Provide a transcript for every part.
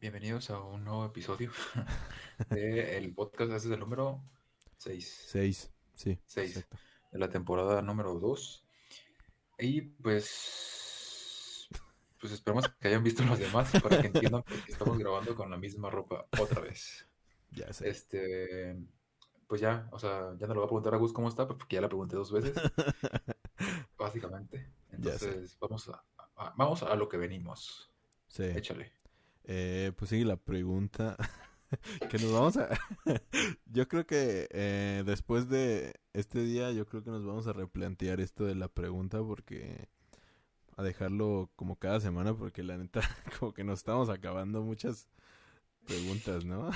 Bienvenidos a un nuevo episodio del podcast. Este es el número 6. 6, sí. 6 exacto. de la temporada número 2. Y pues. Pues esperamos que hayan visto los demás para que entiendan qué estamos grabando con la misma ropa otra vez. Ya sé. Este. Pues ya, o sea, ya no le voy a preguntar a Gus cómo está, porque ya la pregunté dos veces, básicamente. Entonces, vamos a, a- vamos a lo que venimos. sí. Échale. Eh, pues sigue la pregunta que nos vamos a... yo creo que eh, después de este día, yo creo que nos vamos a replantear esto de la pregunta porque... A dejarlo como cada semana porque la neta como que nos estamos acabando muchas preguntas, ¿no?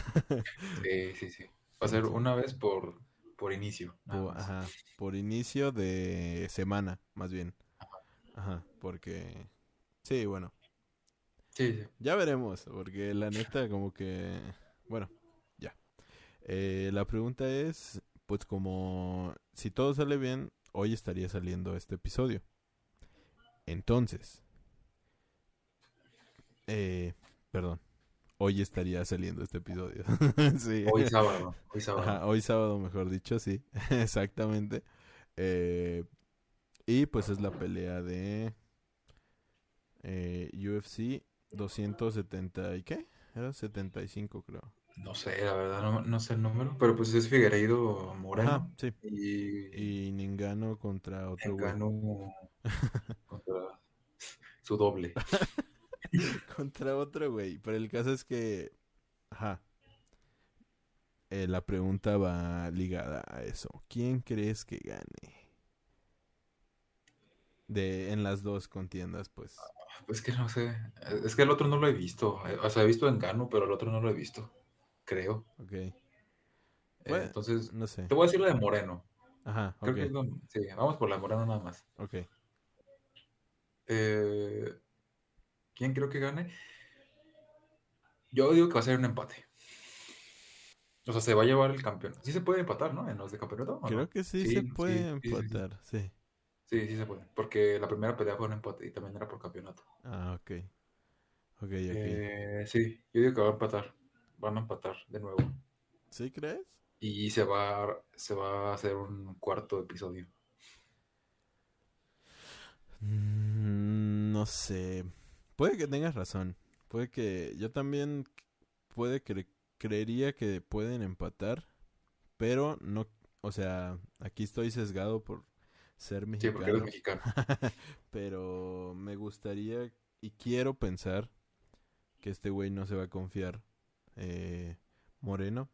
Sí, sí, sí. Va a ser una vez por, por inicio. Por, ajá, por inicio de semana, más bien. Ajá, porque... Sí, bueno. Sí, sí. Ya veremos, porque la neta como que... Bueno, ya. Eh, la pregunta es, pues como si todo sale bien, hoy estaría saliendo este episodio. Entonces, eh, perdón, hoy estaría saliendo este episodio. sí. Hoy sábado. Hoy sábado. Ajá, hoy sábado, mejor dicho, sí, exactamente. Eh, y pues es la pelea de eh, UFC 270 y qué? Era 75 creo. No sé, la verdad, no, no sé el número. Pero pues es Figueiredo Moreno. Ajá, sí. Y, Y Ningano contra otro güey. ganó contra su doble. Contra otro güey. Pero el caso es que, ajá. Eh, la pregunta va ligada a eso. ¿Quién crees que gane? De en las dos contiendas, pues. Pues que no sé. Es que el otro no lo he visto. O sea, he visto en Gano, pero el otro no lo he visto. Creo. Ok. Eh, entonces, No sé. te voy a decir la de Moreno. Ajá, Creo que sí, vamos por la de Moreno nada más. Ok. Eh, ¿quién creo que gane? Yo digo que va a ser un empate. O sea, se va a llevar el campeón. Sí se puede empatar, ¿no? En los de campeoneto. ¿o Creo no? que sí, Sí, se puede sí, sí, sí. empatar, sí. Sí, sí se puede. Porque la primera pelea fue un empate y también era por campeonato. Ah, ok. Ok, ok. Eh, sí, yo digo que va a empatar. Van a empatar de nuevo. ¿Sí crees? Y se va, a- se va a hacer un cuarto episodio. Mm, no sé. Puede que tengas razón. Puede que yo también puede que creería que pueden empatar, pero no, o sea, aquí estoy sesgado por ser Sí, porque eres mexicano, mexicano. pero me gustaría y quiero pensar que este güey no se va a confiar eh, Moreno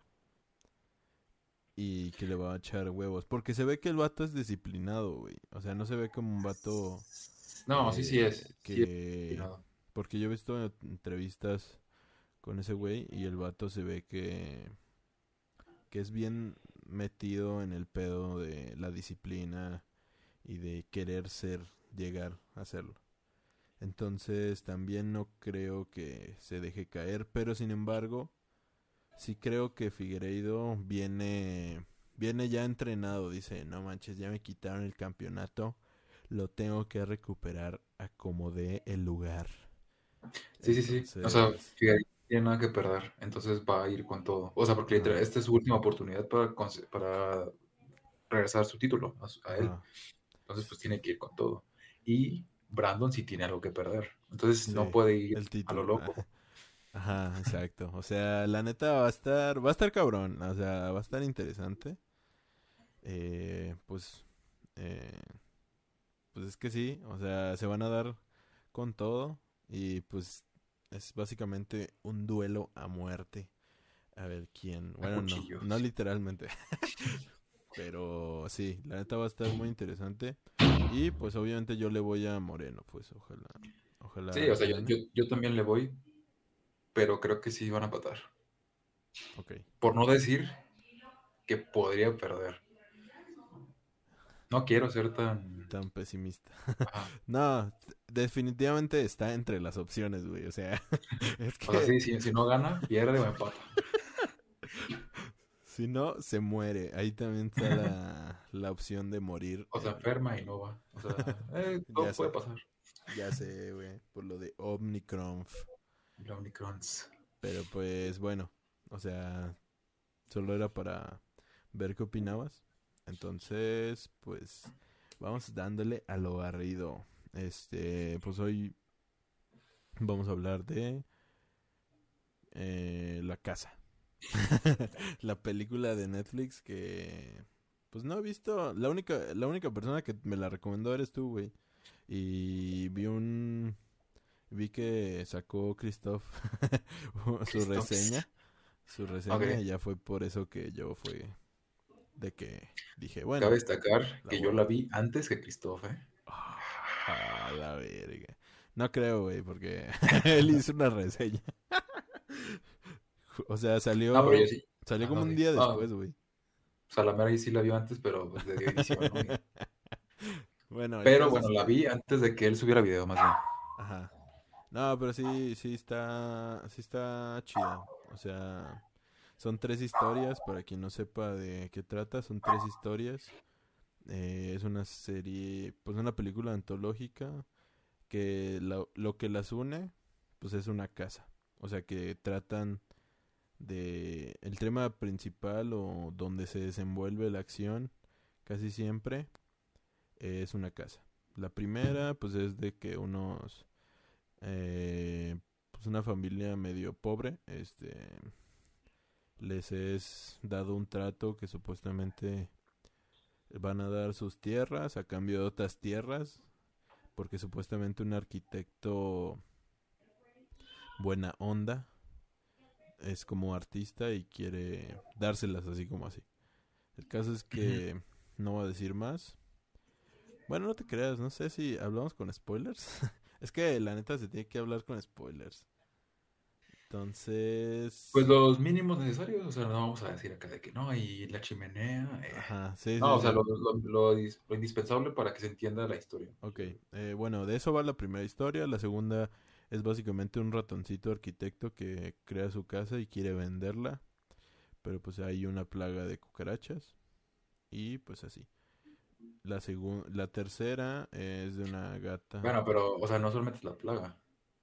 y que le va a echar huevos, porque se ve que el vato es disciplinado, güey. O sea, no se ve como un vato No, sí, sí eh, es. Sí es que porque yo he visto entrevistas con ese güey y el vato se ve que que es bien metido en el pedo de la disciplina y de querer ser, llegar a hacerlo. Entonces también no creo que se deje caer, pero sin embargo sí creo que Figueiredo viene viene ya entrenado, dice, no manches, ya me quitaron el campeonato, lo tengo que recuperar a como dé el lugar. Sí, sí, sí. O sea, Figueiredo no tiene nada que perder, entonces va a ir con todo. O sea, porque Ajá. esta es su última oportunidad para, para regresar su título a, él. Entonces, pues tiene que ir con todo. Y Brandon sí tiene algo que perder. Entonces, no puede ir el a lo loco. Ajá, exacto. O sea, la neta va a estar, va a estar cabrón. O sea, va a estar interesante. Eh, pues, eh, pues es que sí. O sea, se van a dar con todo y pues es básicamente un duelo a muerte. A ver quién. Bueno, no, no literalmente. Pero sí, la neta va a estar muy interesante. Y pues obviamente yo le voy a Moreno, pues ojalá. Ojalá. Sí, o sea, yo, yo, yo también le voy, pero creo que sí van a empatar. Ok. Por no decir que podría perder. No quiero ser tan... Tan pesimista. No, definitivamente está entre las opciones, güey. O sea, es que O sea, sí, si, si no gana, pierde o empata. si no, se muere. Ahí también está la, la opción de morir. O sea, eh, enferma y no va. O sea, eh, todo Ya puede sé. pasar. Ya sé, güey. Por lo de Omnicron. La Omicrons. Pero pues bueno, o sea, solo era para ver qué opinabas. Entonces, pues vamos dándole a lo barrido. Este, pues hoy vamos a hablar de eh, La Casa. la película de Netflix que pues no he visto. La única, la única persona que me la recomendó eres tú, güey. Y vi un vi que sacó Christoph su reseña. Su reseña y ya fue por eso que yo fue de que dije, bueno. Cabe destacar que yo la vi antes que Christoph, ¿eh? Ah, la verga. No creo, güey, porque él hizo una reseña. O sea, salió. Salió ah, como un día después, güey. O sea, la mera sí la vio antes, pero pues, de edición, ¿no? bueno, pero bueno, la vi antes de que él subiera video, más bien. Ajá. No, pero sí, sí está, sí está chida. O sea, son tres historias, para quien no sepa de qué trata, son tres historias. Eh, es una serie, pues una película antológica que lo, lo que las une, pues es una casa. O sea, que tratan de el tema principal o donde se desenvuelve la acción casi siempre es una casa. La primera, pues es de que unos eh, pues una familia medio pobre, este, les es dado un trato que supuestamente van a dar sus tierras a cambio de otras tierras, porque supuestamente un arquitecto buena onda es como artista y quiere dárselas así como así. El caso es que no voy a decir más. Bueno, no te creas, no sé si hablamos con spoilers. Es que la neta se tiene que hablar con spoilers. Entonces. Pues los mínimos necesarios, o sea, no vamos a decir acá de que no, y la chimenea. Eh. Ajá, sí, No, o sea, lo, indispensable para que se entienda la historia. Ok, eh, bueno, de eso va la primera historia. La segunda es básicamente un ratoncito arquitecto que crea su casa y quiere venderla. Pero pues hay una plaga de cucarachas. Y pues así. La, la tercera es de una gata. Bueno, pero, o sea, no solamente es la plaga.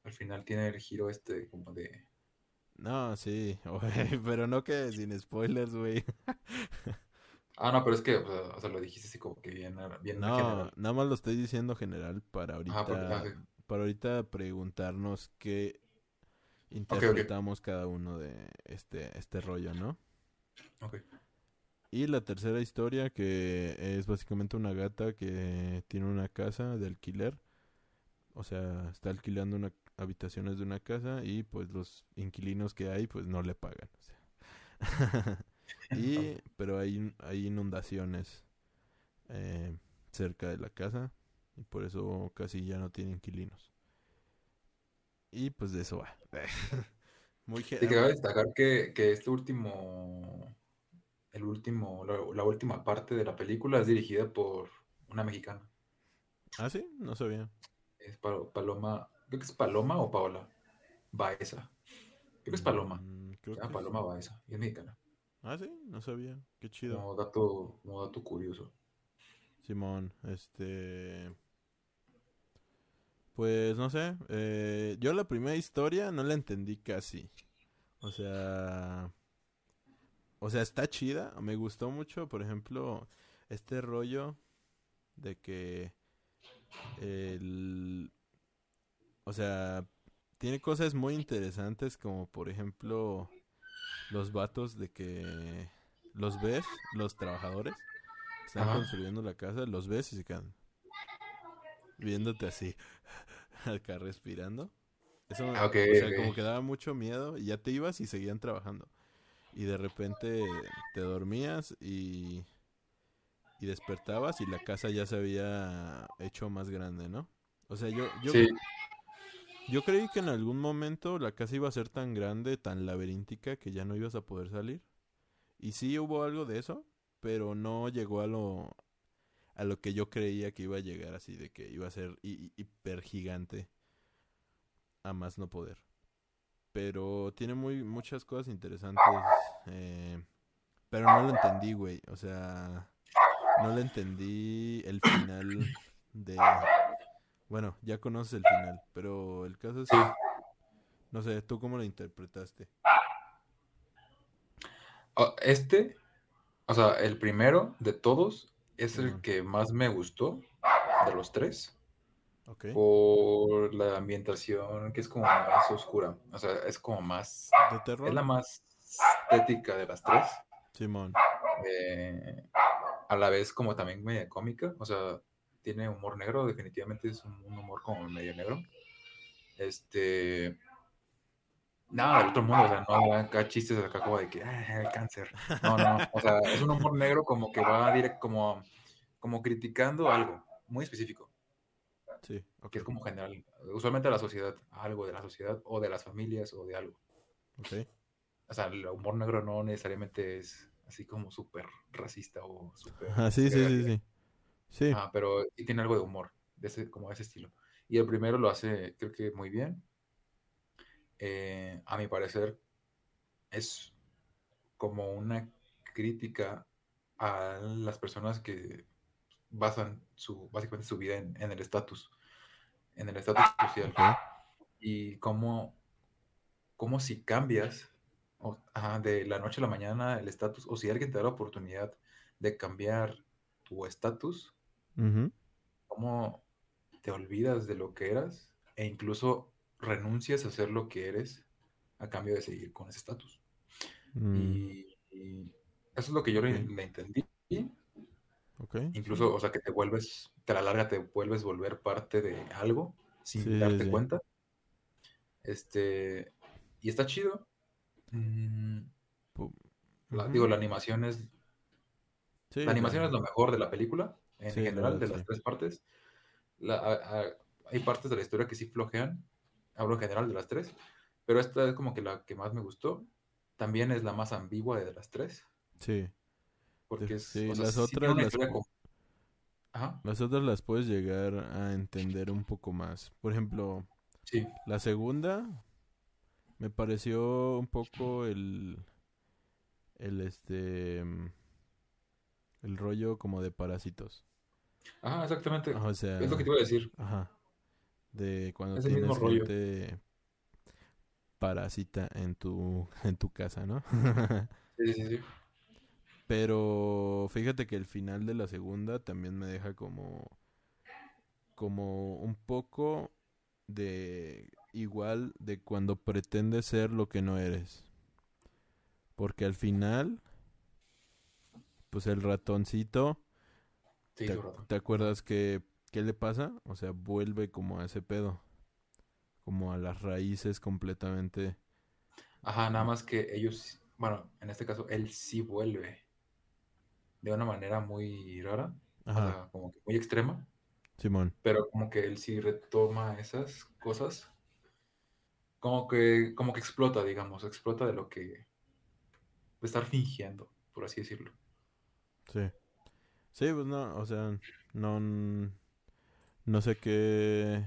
Al final tiene el giro este como de... No, sí, pero no que sin spoilers, güey. ah, no, pero es que, o sea, lo dijiste así como que bien, bien No, nada más lo estoy diciendo general para ahorita, para ahorita preguntarnos qué interpretamos cada uno de este, este rollo, ¿no? Ok. Y la tercera historia que es básicamente una gata que tiene una casa de alquiler. O sea, está alquilando una habitaciones de una casa y pues los inquilinos que hay pues no le pagan. y pero hay, hay inundaciones eh, cerca de la casa y por eso casi ya no tiene inquilinos. Y pues de eso va. Muy Te quiero destacar que, que este último el último, la, última parte de la película es dirigida por una mexicana. Ah, sí, no sabía. Es Paloma, creo que es Paloma o Paola Baeza. Creo que es Paloma. Mm, Paloma Baeza, y es mexicana. Ah, sí, no sabía. Qué chido. Como dato, como dato curioso. Simón, este. Pues no sé. Eh, yo la primera historia no la entendí casi. O sea. O sea, está chida. Me gustó mucho, por ejemplo, este rollo de que el... O sea, tiene cosas muy interesantes como por ejemplo los vatos de que los ves, los trabajadores están construyendo la casa, los ves y se quedan viéndote así, acá respirando. Eso, o sea, como que daba mucho miedo y ya te ibas y seguían trabajando y de repente te dormías y, y despertabas y la casa ya se había hecho más grande, ¿no? O sea, yo, yo, yo creí que en algún momento la casa iba a ser tan grande, tan laberíntica, que ya no ibas a poder salir. Y sí hubo algo de eso, pero no llegó a lo, a lo que yo creía que iba a llegar así, de que iba a ser hiper gigante a más no poder pero tiene muy muchas cosas interesantes. Eh, pero no lo entendí, güey. O sea, no le entendí el final de... Bueno, ya conoces el final, pero el caso es... No sé, ¿tú cómo lo interpretaste? Este, o sea, el primero de todos es el que más me gustó de los tres Ok. por la ambientación que es como más oscura. O sea, es como más, ¿De terror? es la más estética de las tres. Simón. eh, a la vez como también media cómica, o sea, tiene humor negro, definitivamente es un humor como medio negro. Este, nada del otro mundo, o sea, no acá chistes acá como de que, "Ah, el cáncer. No, no, o sea, es un humor negro como que va directo, como, como criticando algo muy específico, Sí, ok. que es como general, usualmente a la sociedad, algo de la sociedad o de las familias o de algo. Ok. O sea, el humor negro no necesariamente es así como súper racista o súper... Ah, sí, sí, sí, sí. Sí, Ah, pero sí tiene algo de humor, de ese, como de ese estilo. Y el primero lo hace, creo que muy bien. Eh, a mi parecer, es como una crítica a las personas que basan su, básicamente su vida en, el estatus, en el estatus social. ok. Y cómo, cómo si cambias o- ajá, de la noche a la mañana el estatus, o si alguien te da la oportunidad de cambiar tu estatus, Ujú. cómo te olvidas de lo que eras e incluso renuncias a ser lo que eres a cambio de seguir con ese estatus. Mm, Y, y eso es lo que yo le, entendí. Incluso, o sea, que te vuelves, te a la larga te vuelves volver parte de algo sin Sí, darte sí. cuenta. Este, y está chido. Mm, la- digo, la animación es, Sí, la animación es lo mejor de la película, en Sí, general, de las sí. tres partes. La- a- a- hay partes de la historia que sí flojean, hablo en general de las tres, pero esta es como que la que más me gustó. También es la más ambigua de las tres, Sí. porque es, sí, o sea, las tiene otras las Ajá, otras las puedes llegar a entender un poco más. Por ejemplo, sí, la segunda me pareció un poco el el este el rollo como de parásitos. ajá, exactamente. O sea, Es lo que te iba a decir. ajá, de cuando Es tienes gente parásita en tu en tu casa, ¿no? Sí, sí, sí. Pero fíjate que el final de la segunda también me deja como como un poco de igual de cuando pretendes ser lo que no eres. Porque al final pues el ratoncito Sí, ¿te, te acuerdas que qué le pasa? O sea, vuelve como a ese pedo, como a las raíces completamente. Ajá, nada más que ellos, bueno, en este caso, él sí vuelve de una manera muy rara, o Ajá, sea, como que muy extrema, Simón. pero como que él sí retoma esas cosas, como que, como que explota, digamos, explota de lo que, de estar fingiendo, por así decirlo. Sí. Sí, pues no, o sea, no no sé qué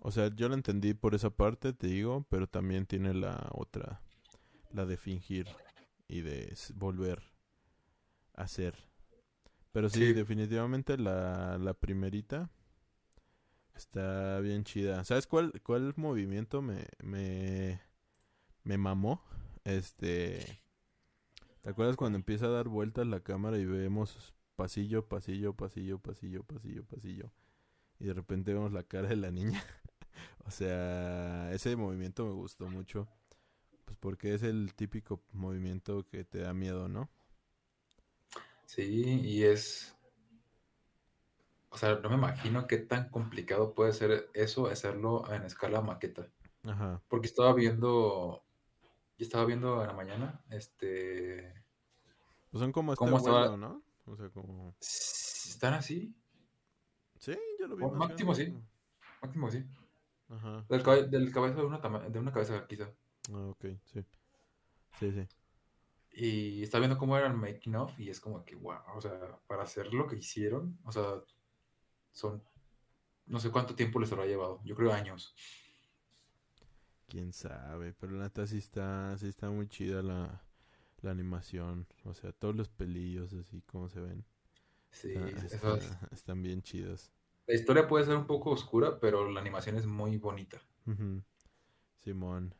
O sea, yo lo entendí por esa parte, te digo, pero también tiene la otra, la de fingir y de volver a ser. Pero sí, Sí. definitivamente la, la primerita está bien chida. ¿Sabes cuál, cuál movimiento me, me, me mamó? Este... ¿Te acuerdas cuando empieza a dar vueltas la cámara y vemos pasillo, pasillo, pasillo, pasillo, pasillo, pasillo? Y de repente vemos la cara de la niña. o sea, ese movimiento me gustó mucho. Pues porque es el típico movimiento que te da miedo, ¿no? Sí, y es, o sea, no me imagino qué tan complicado puede ser eso, hacerlo en escala maqueta. Ajá. Porque estaba viendo, yo estaba viendo en la mañana, este, Pues son como este vuelo, ¿no? O sea, como... ¿están así? Sí, yo lo vi O máximo grande. Máximo sí. Ajá. Del, cabe- del cabeza de una, de una cabeza quizá. Ah, ok, sí. Sí, sí. Y estaba viendo cómo era el making of y es como que, wow, o sea, para hacer lo que hicieron, o sea, son, no sé cuánto tiempo les habrá llevado, yo creo años. Quién sabe, pero la neta sí está, sí está muy chida la, la animación. O sea, todos los pelillos así como se ven. Sí, está- están bien chidos. la historia puede ser un poco oscura, pero la animación es muy bonita. Ujú. Simón.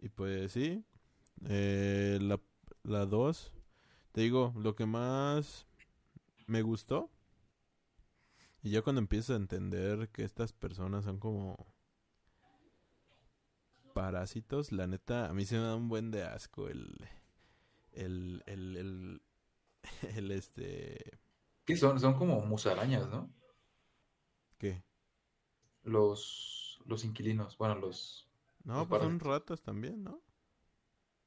Y pues sí, eh, la, la 2, te digo, lo que más me gustó, y ya cuando empiezas a entender que estas personas son como parásitos, la neta, a mí se me da un buen de asco el, el, el, el, el este, ¿Qué son? Son como musarañas, ¿no? ¿qué? Los, los inquilinos, bueno, los... No, Los pues son ratas también, ¿no?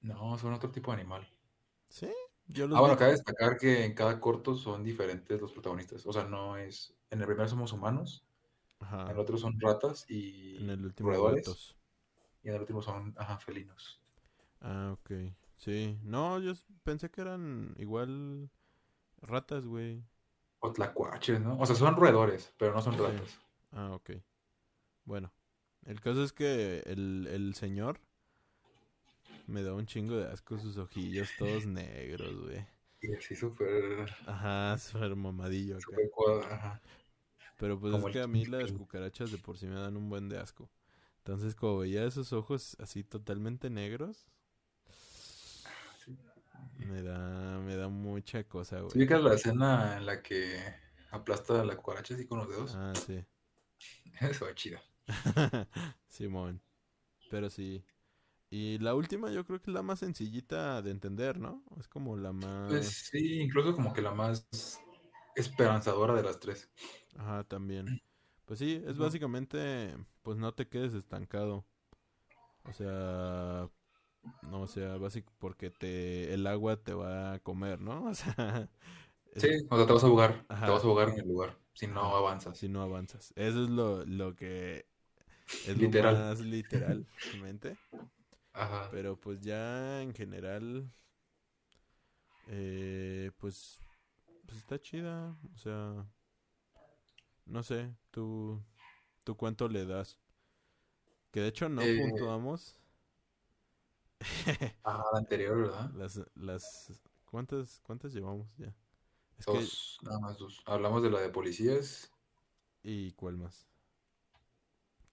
No, son otro tipo de animal. Sí, yo los Ah, bueno, cabe destacar que en cada corto son diferentes los protagonistas. O sea, no es... En el primero somos humanos, Ajá, en el otro son ratas y en el último roedores, y en el último son, ajá, felinos. Ah, ok. Sí. No, yo pensé que eran igual ratas, güey. O tlacuaches, ¿no? O sea, son roedores, pero no son Sí. ratas. Ah, ok. Bueno, el caso es que el, el señor me da un chingo de asco sus ojillos todos negros, güey. Y así súper... Ajá, súper mamadillo súper cuadra- ajá. Pero pues como es que a mí las cucarachas de por sí me dan un buen de asco. Entonces, como veía esos ojos así totalmente negros. Me da, me da mucha cosa, ¿Sí güey. ubicas la escena en la que aplasta la cucaracha así con los dedos? Ah, sí. Eso es chida. Simón. Pero sí. Y la última yo creo que es la más sencillita de entender, ¿no? Es como la más... Pues sí, incluso como que la más esperanzadora de las tres. Ajá, también. Pues sí, es básicamente, pues no te quedes estancado. O sea, no, o sea, básico porque te, el agua te va a comer, ¿no? O sea, es- Sí, o sea, te vas a ahogar, Ajá. te vas a ahogar en el lugar si no Ajá. avanzas. si no avanzas. Eso es lo, lo que es Literal. lo más literalmente. Ajá. Pero pues ya en general, eh, pues, pues está chida. O sea, no sé, tú, tú cuánto le das. Que de hecho no Eh, puntuamos Ajá, la anterior, ¿verdad? las, las, ¿cuántas, cuántas llevamos ya? Es que, Dos, nada más dos. Hablamos de la de policías ¿y cuál más?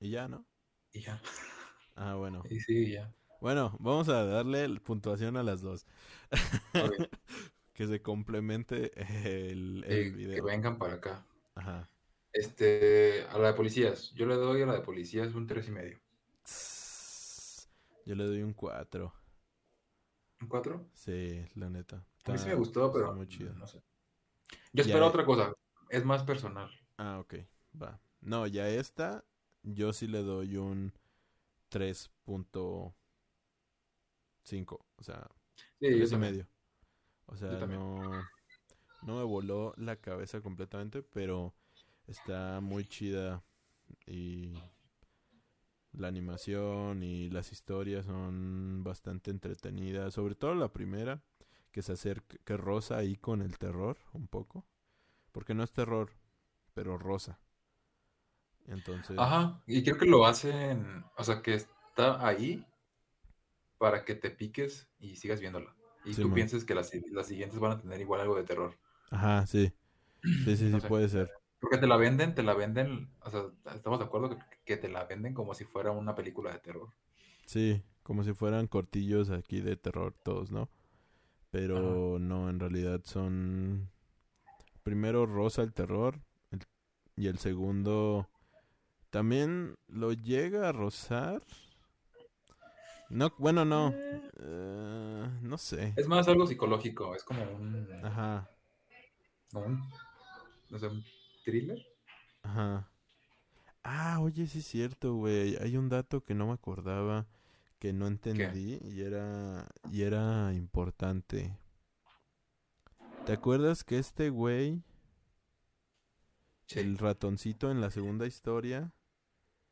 Y ya, ¿no? y ya. Ah, bueno. Y sí, ya. Bueno, vamos a darle puntuación a las dos. Que se complemente el, el Eh, que video. vengan para acá. Ajá. Este, a la de policías. Yo le doy a la de policías un tres y medio. Yo le doy un 4. ¿Un cuatro? Sí, la neta. A mí sí me gustó, pero muy chido. no sé. Yo espero eh. otra cosa. Es más personal. Ah, ok. Va. No, ya esta, yo sí le doy un 3.5. O sea, Sí, tres y medio. O sea, no, no me voló la cabeza completamente, pero está muy chida y la animación y las historias son bastante entretenidas, sobre todo la primera que se acerca, que rosa ahí con el terror un poco, porque no es terror, pero rosa. Entonces, Ajá, y creo que lo hacen, o sea, que está ahí para que te piques y sigas viéndola. Y Sí, tú man. pienses que las, las siguientes van a tener igual algo de terror. ajá, sí. Sí, sí, No sí, sé. puede ser. Porque te la venden, te la venden, o sea, estamos de acuerdo que, que te la venden como si fuera una película de terror. Sí, como si fueran cortillos aquí de terror todos, ¿no? Pero no, en realidad son primero rosa el terror el- y el segundo también lo llega a rozar. No, bueno, no. Eh, no sé. Es más algo psicológico, es como un, Ajá, un, no sé, un thriller. ajá. Ah, oye, sí es cierto, güey. Hay un dato que no me acordaba, que no entendí y era y era importante. ¿Te acuerdas que este güey, Sí. el ratoncito en la segunda historia,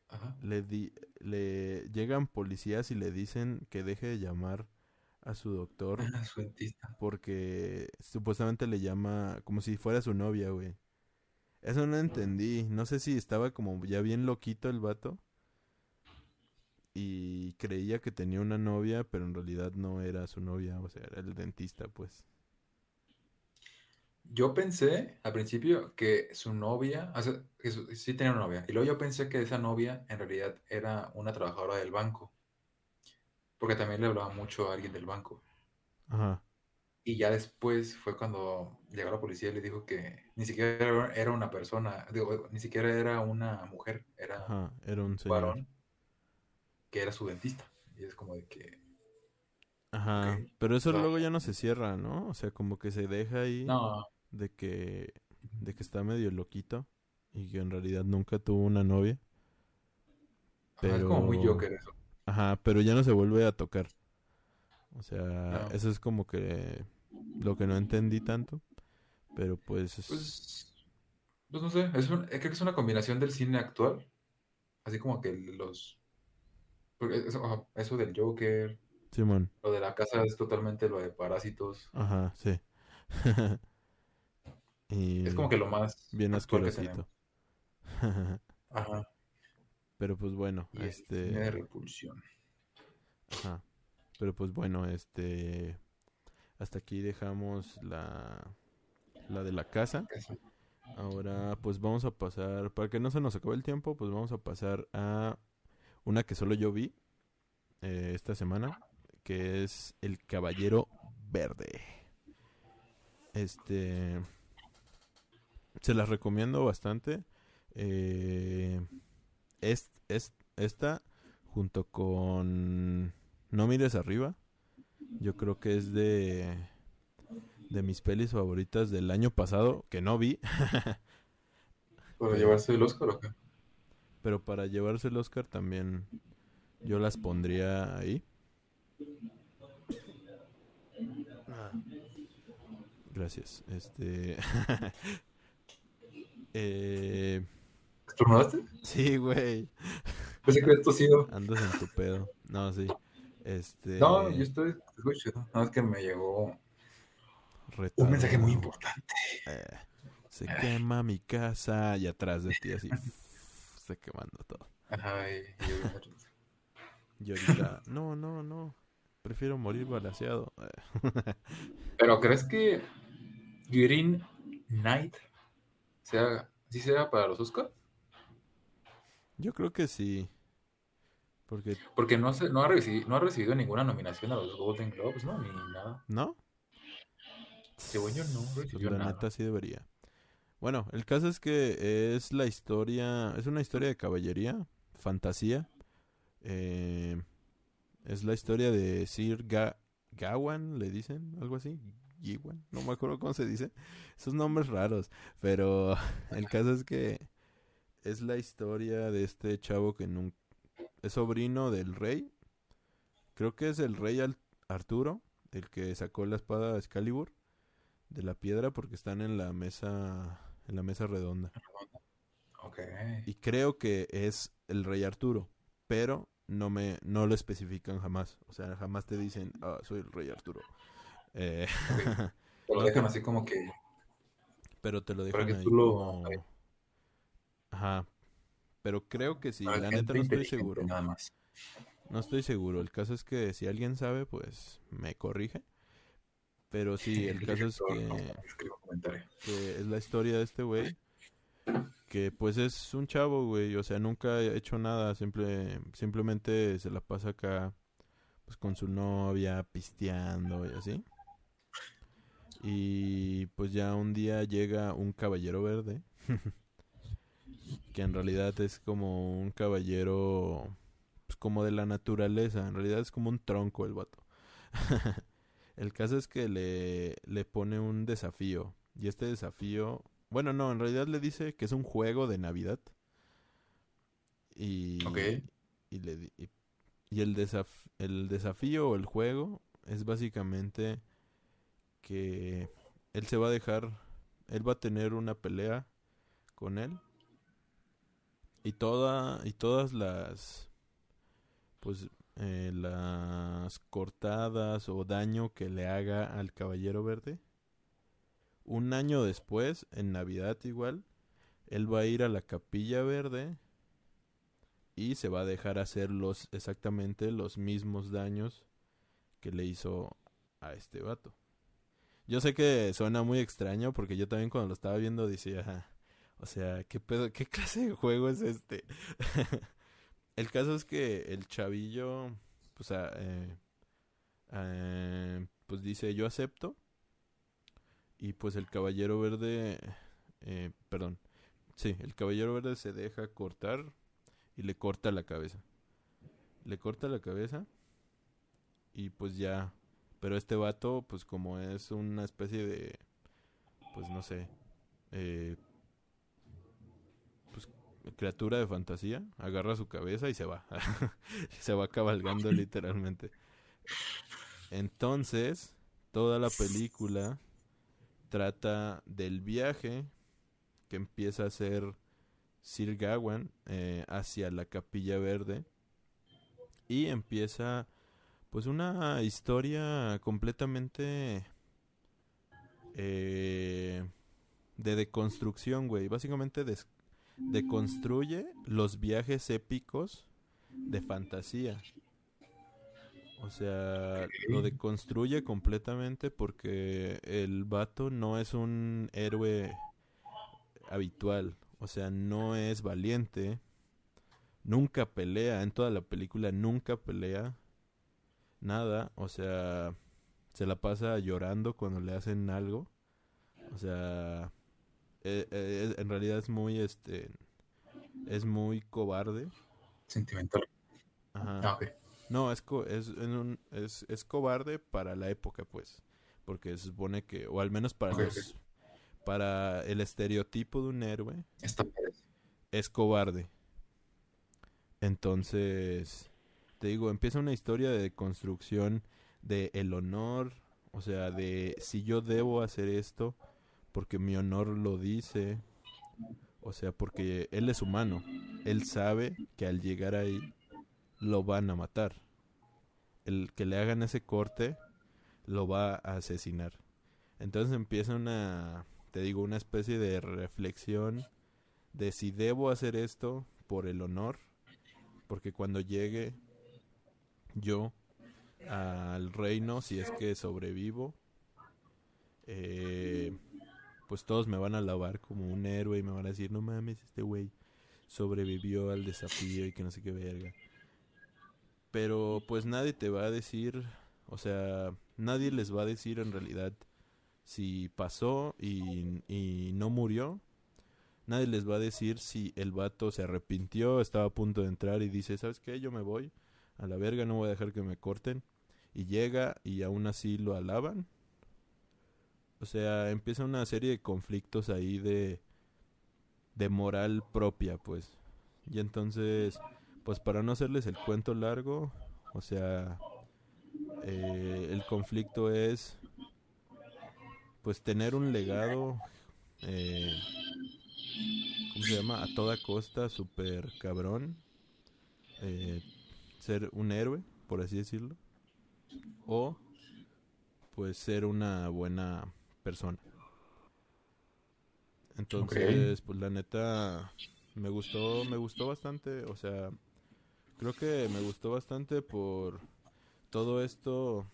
Ajá. le di le llegan policías y le dicen que deje de llamar a su doctor Su dentista. porque supuestamente le llama como si fuera su novia, güey. Eso no entendí. No sé si estaba como ya bien loquito el vato. Y creía que tenía una novia, pero en realidad no era su novia, o sea, era el dentista, pues. yo pensé al principio que su novia, o sea, que su- sí tenía una novia, y luego yo pensé que esa novia en realidad era una trabajadora del banco, porque también le hablaba mucho a alguien del banco. Ajá. Y ya después fue cuando llegó la policía y le dijo que ni siquiera era- una persona, digo, ni siquiera era una mujer, era Ajá. Era un señor. varón que era su dentista. Y es como de que, Ajá. Pero eso luego ya no se cierra, ¿no? O sea, como que se deja ahí no, de que de que está medio loquito y que en realidad nunca tuvo una novia. ajá, es como muy Joker eso. Ajá, pero ya no se vuelve a tocar. O sea, No. eso es como que lo que no entendí tanto. Pero pues, es- Pues, pues no sé, es un- creo que es una combinación del cine actual, así como que los, eso, eso del Joker, Simón. lo de la casa es totalmente lo de Parásitos, Ajá, sí. y es como que lo más bien asquerosito. Ajá, pero pues bueno, y cine de este, repulsión. ajá. Pero pues bueno, este, hasta aquí dejamos la, la de la casa. Ahora pues vamos a pasar, para que no se nos acabe el tiempo, pues vamos a pasar a una que solo yo vi eh, esta semana, que es El Caballero Verde. Este, se las recomiendo bastante. Eh, es, es, esta, junto con No mires arriba, yo creo que es de, de mis pelis favoritas del año pasado, que no vi. ¿Para llevarse el Oscar o qué? Pero para llevarse el Oscar también yo las pondría ahí. Gracias. Este. eh, ¿Estornudaste? sí, güey. Pensé que habías tosido. Andas en tu pedo. No, sí. Este. No, yo estoy, te escucho, no, es que me llegó un mensaje muy importante. Eh, se quema mi casa y atrás de ti así. se quemando todo. Ajá, y, y yo ahorita, no, no, no. Prefiero morir balaseado. Pero ¿crees que Green Knight sea, sí sea para los Oscars? Yo creo que sí. Porque, Porque no, se, no, ha recibido, no ha recibido ninguna nominación a los Golden Globes, ¿no? Ni nada. ¿no? Según yo, no recibió la nada. neta sí debería. Bueno, el caso es que es la historia, es una historia de caballería, fantasía. Eh, es la historia de Sir Ga Gawain, le dicen, algo así. Gawain, no me acuerdo cómo se dice. Esos nombres raros. Pero el caso es que es la historia de este chavo que nun- es sobrino del rey. Creo que es el rey Arturo, el que sacó la espada Excalibur de la piedra porque están en la mesa en la mesa redonda. Ok. y creo que es el rey Arturo pero no me no lo especifican jamás. O sea jamás te dicen ah soy el rey Arturo Eh, Te lo dejan así como que... pero te lo dejan ahí lo- como ajá pero creo que sí la neta no estoy seguro Nada más. no estoy seguro el caso es que si alguien sabe pues me corrige pero sí el caso es que es la historia de este güey. Que pues es un chavo, güey. O sea, nunca ha hecho nada. Simple, simplemente se la pasa acá pues con su novia, pisteando y así. Y pues ya un día llega un caballero verde. que en realidad es como un caballero pues como de la naturaleza. En realidad es como un tronco el vato. el caso es que le, le pone un desafío. Y este desafío, bueno, no, en realidad le dice que es un juego de Navidad. Y, y, le y, y el, desaf- el desafío o el juego es básicamente que él se va a dejar, él va a tener una pelea con él. Y toda, y todas las, pues, eh, las cortadas o daño que le haga al caballero verde. Un año después, en Navidad igual, él va a ir a la capilla verde y se va a dejar hacer los exactamente los mismos daños que le hizo a este vato. Yo sé que suena muy extraño porque yo también cuando lo estaba viendo decía, o sea, ¿qué pedo, qué clase de juego es este? el caso es que el chavillo, pues, eh, eh, pues dice, yo acepto. Y pues el caballero verde, eh, perdón, sí, el caballero verde se deja cortar y le corta la cabeza. Le corta la cabeza y pues ya. Pero este vato, pues como es una especie de, pues no sé, eh, criatura de fantasía, agarra su cabeza y se va. se va cabalgando literalmente. Entonces, toda la película trata del viaje que empieza a hacer Sir Gawain eh, hacia la Capilla Verde y empieza pues una historia completamente eh, de deconstrucción, güey. Básicamente deconstruye los viajes épicos de fantasía. O sea, lo deconstruye completamente porque el vato no es un héroe habitual. O sea, no es valiente. Nunca pelea. En toda la película nunca pelea nada, o sea, se la pasa llorando cuando le hacen algo. O sea, eh, eh, en realidad es muy, este, es muy cobarde. Sentimental. Ajá. Ah, no, es, es, un, es, es, cobarde para la época, pues. Porque se supone que, o al menos para los, para el estereotipo de un héroe, es cobarde. Entonces, te digo, empieza una historia de construcción de el honor, o sea, de si yo debo hacer esto porque mi honor lo dice, o sea, porque él es humano, él sabe que al llegar ahí lo van a matar. El que le hagan ese corte lo va a asesinar. Entonces empieza una, te digo, una especie de reflexión de si debo hacer esto por el honor, porque cuando llegue yo al reino si es que sobrevivo. Eh, pues todos me van a alabar como un héroe y me van a decir, no mames, este güey sobrevivió al desafío y que no sé qué verga. Pero pues nadie te va a decir, o sea, nadie les va a decir en realidad si pasó y, y no murió. Nadie les va a decir si el vato se arrepintió, estaba a punto de entrar y dice, ¿sabes qué? Yo me voy a la verga, no voy a dejar que me corten. Y llega y aún así lo alaban. O sea, empieza una serie de conflictos ahí de, de moral propia, pues. Y entonces, pues para no hacerles el cuento largo, o sea, eh, el conflicto es, pues tener un legado, eh, ¿cómo se llama? A toda costa, super cabrón. Eh, ser un héroe, por así decirlo, o pues ser una buena persona. Entonces, pues la neta me gustó, me gustó bastante, o sea, creo que me gustó bastante por todo esto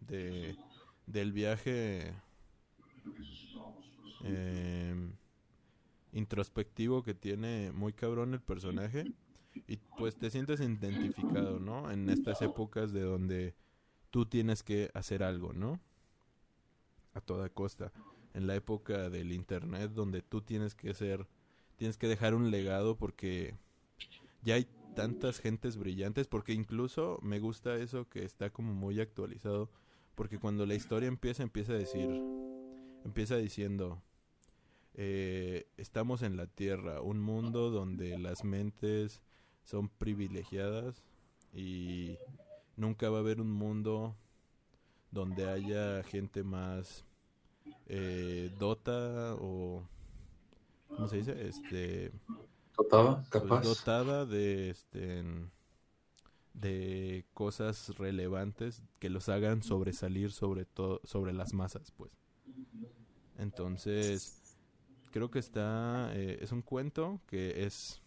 de del viaje eh, introspectivo que tiene muy cabrón el personaje y pues te sientes identificado, ¿no? En estas épocas de donde tú tienes que hacer algo, ¿no? A toda costa. En la época del internet donde tú tienes que ser, tienes que dejar un legado porque ya hay tantas gentes brillantes, porque incluso me gusta eso que está como muy actualizado, porque cuando la historia empieza, empieza a decir, empieza diciendo, eh, estamos en la Tierra, un mundo donde las mentes son privilegiadas y nunca va a haber un mundo donde haya gente más eh, dota o ¿cómo se dice? Este dotada, pues, capaz. dotada de este de cosas relevantes que los hagan sobresalir sobre todo sobre las masas, pues. Entonces, creo que está eh, es un cuento que es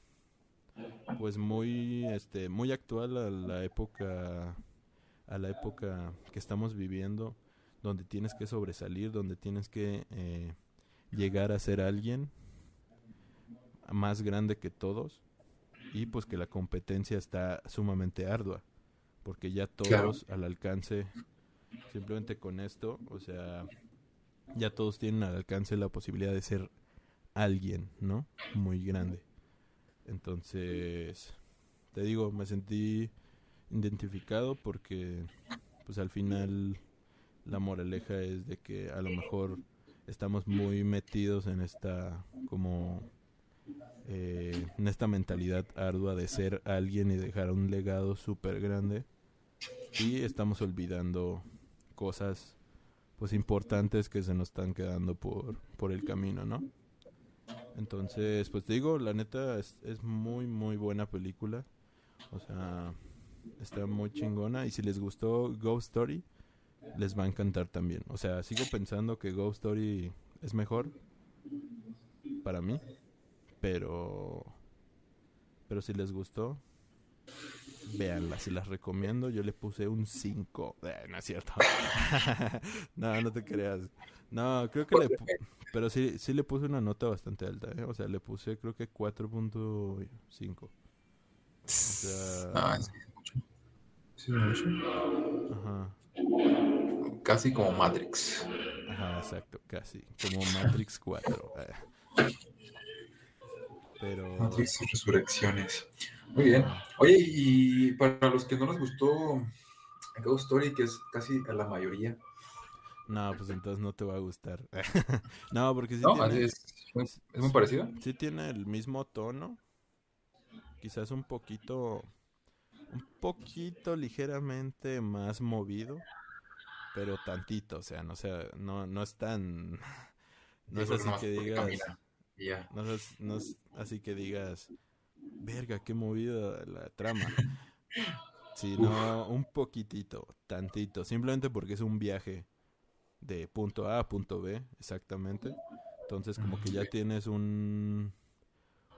pues muy este muy actual a la época a la época que estamos viviendo donde tienes que sobresalir, donde tienes que eh, llegar a ser alguien más grande que todos y pues que la competencia está sumamente ardua porque ya todos al alcance simplemente con esto o sea ya todos tienen al alcance la posibilidad de ser alguien no muy grande. Entonces te digo me sentí identificado porque pues al final la moraleja es de que a lo mejor estamos muy metidos en esta como eh, en esta mentalidad ardua de ser alguien y dejar un legado súper grande y estamos olvidando cosas pues importantes que se nos están quedando por, por el camino, ¿no? Entonces, pues te digo, la neta es, es muy, muy buena película. O sea, está muy chingona. Y si les gustó Ghost Story, les va a encantar también. O sea, sigo pensando que Ghost Story es mejor para mí, pero pero si les gustó, véanla, si las recomiendo, yo le puse un 5. Eh, no es cierto. no, no te creas. No, creo que le pero sí sí le puse una nota bastante alta, ¿eh? O sea, le puse creo que 4.5. O sea, ah, sí, mucho. Sí, mucho. Ajá. Casi como Matrix. Ajá, exacto, casi. Como Matrix 4. Eh. Pero... Matrix y Resurrecciones. Muy bien. Oye, y para los que no les gustó Ghost Story, que es casi a la mayoría. No, pues entonces no te va a gustar. no, porque sí no, tiene, es, es, muy parecido. Sí tiene el mismo tono. Quizás un poquito un poquito ligeramente más movido, pero tantito, o sea, no sea, no, no es tan, no es así que digas, no, es, no es así que digas, verga, qué movida la trama, sino un poquitito, tantito, simplemente porque es un viaje de punto A a punto B, exactamente, entonces como que ya tienes un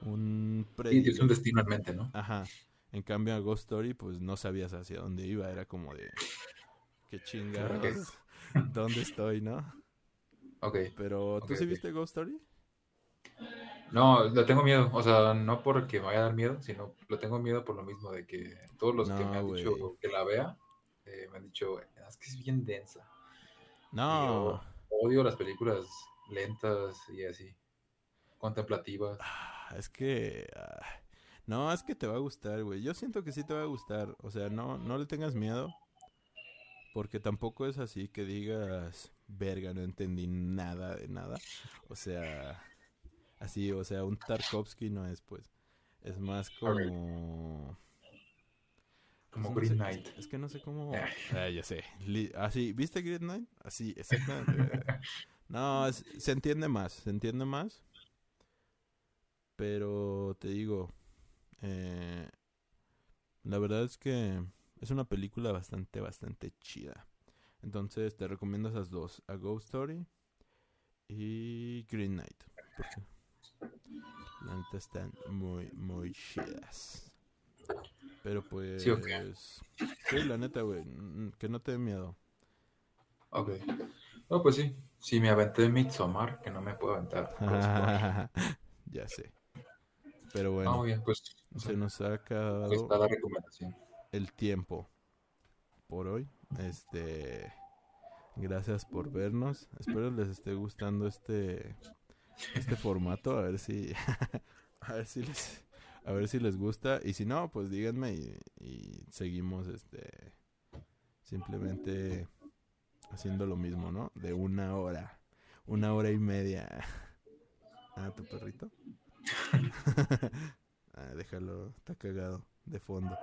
un sí, un destino en mente, ¿no? Ajá. En cambio a Ghost Story, pues no sabías hacia dónde iba, era como de qué chingados, dónde estoy, ¿no? Ok. Pero, ¿tú sí viste Ghost Story? No, le tengo miedo, o sea, no porque me vaya a dar miedo, sino lo tengo miedo por lo mismo de que todos los que me han dicho que la vea, eh, me han dicho, es que es bien densa. No. odio las películas lentas y así, contemplativas. Ah, es que... Ah, no, es que te va a gustar, güey. Yo siento que sí te va a gustar. O sea, no, no le tengas miedo. Porque tampoco es así que digas, verga, no entendí nada de nada. O sea, así, o sea, un Tarkovsky no es, pues. Es más como... Como Green Knight. Es que no sé cómo... ah, ya sé. Así, ¿viste Green Knight? Así, exactamente. no, se entiende más, se entiende más. Pero te digo, eh, la verdad es que es una película bastante, bastante chida. Entonces te recomiendo esas dos, A Ghost Story y Green Knight. Porque la neta están muy, muy chidas. Pero pues... Sí, la neta, güey. Que no te dé miedo. Ok. No, pues sí. Si me aventé Midsommar, que no me puedo aventar. ya sé. Pero bueno. Ah, bien, pues se nos ha acabado la recomendación. el tiempo por hoy. Este, gracias por vernos. Espero les esté gustando este este formato, a ver si a ver si les a ver si les gusta y si no, pues díganme y, seguimos este simplemente haciendo lo mismo, ¿no? De una hora, una hora y media. Ah, tu perrito. Ah, déjalo, está cagado de fondo.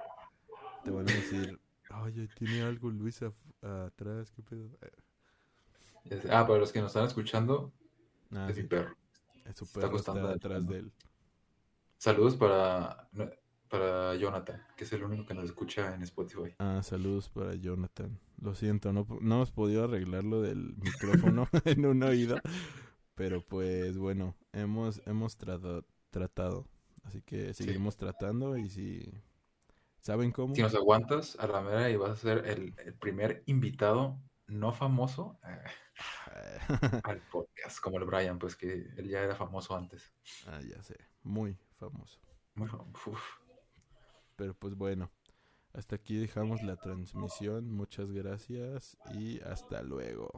Te van a decir, ay, tiene algo Luis atrás, qué pedo. Ah, para los que nos están escuchando, ah, es mi perro. Es su perro está, detrás de él. Saludos para, para Jonathan, que es el único que nos escucha en Spotify. Ah, saludos para Jonathan. Lo siento, no, no hemos podido arreglar lo del micrófono en un oído. Pero pues bueno, hemos, hemos tratado, tratado Así que seguiremos tratando y si saben cómo. Si nos aguantas a la mera y vas a ser el, primer invitado no famoso eh, al podcast, como el Brian, pues que él ya era famoso antes. Ah, ya sé, muy famoso. Muy famoso. Pero pues bueno, hasta aquí dejamos la transmisión. Muchas gracias y hasta luego.